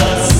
us.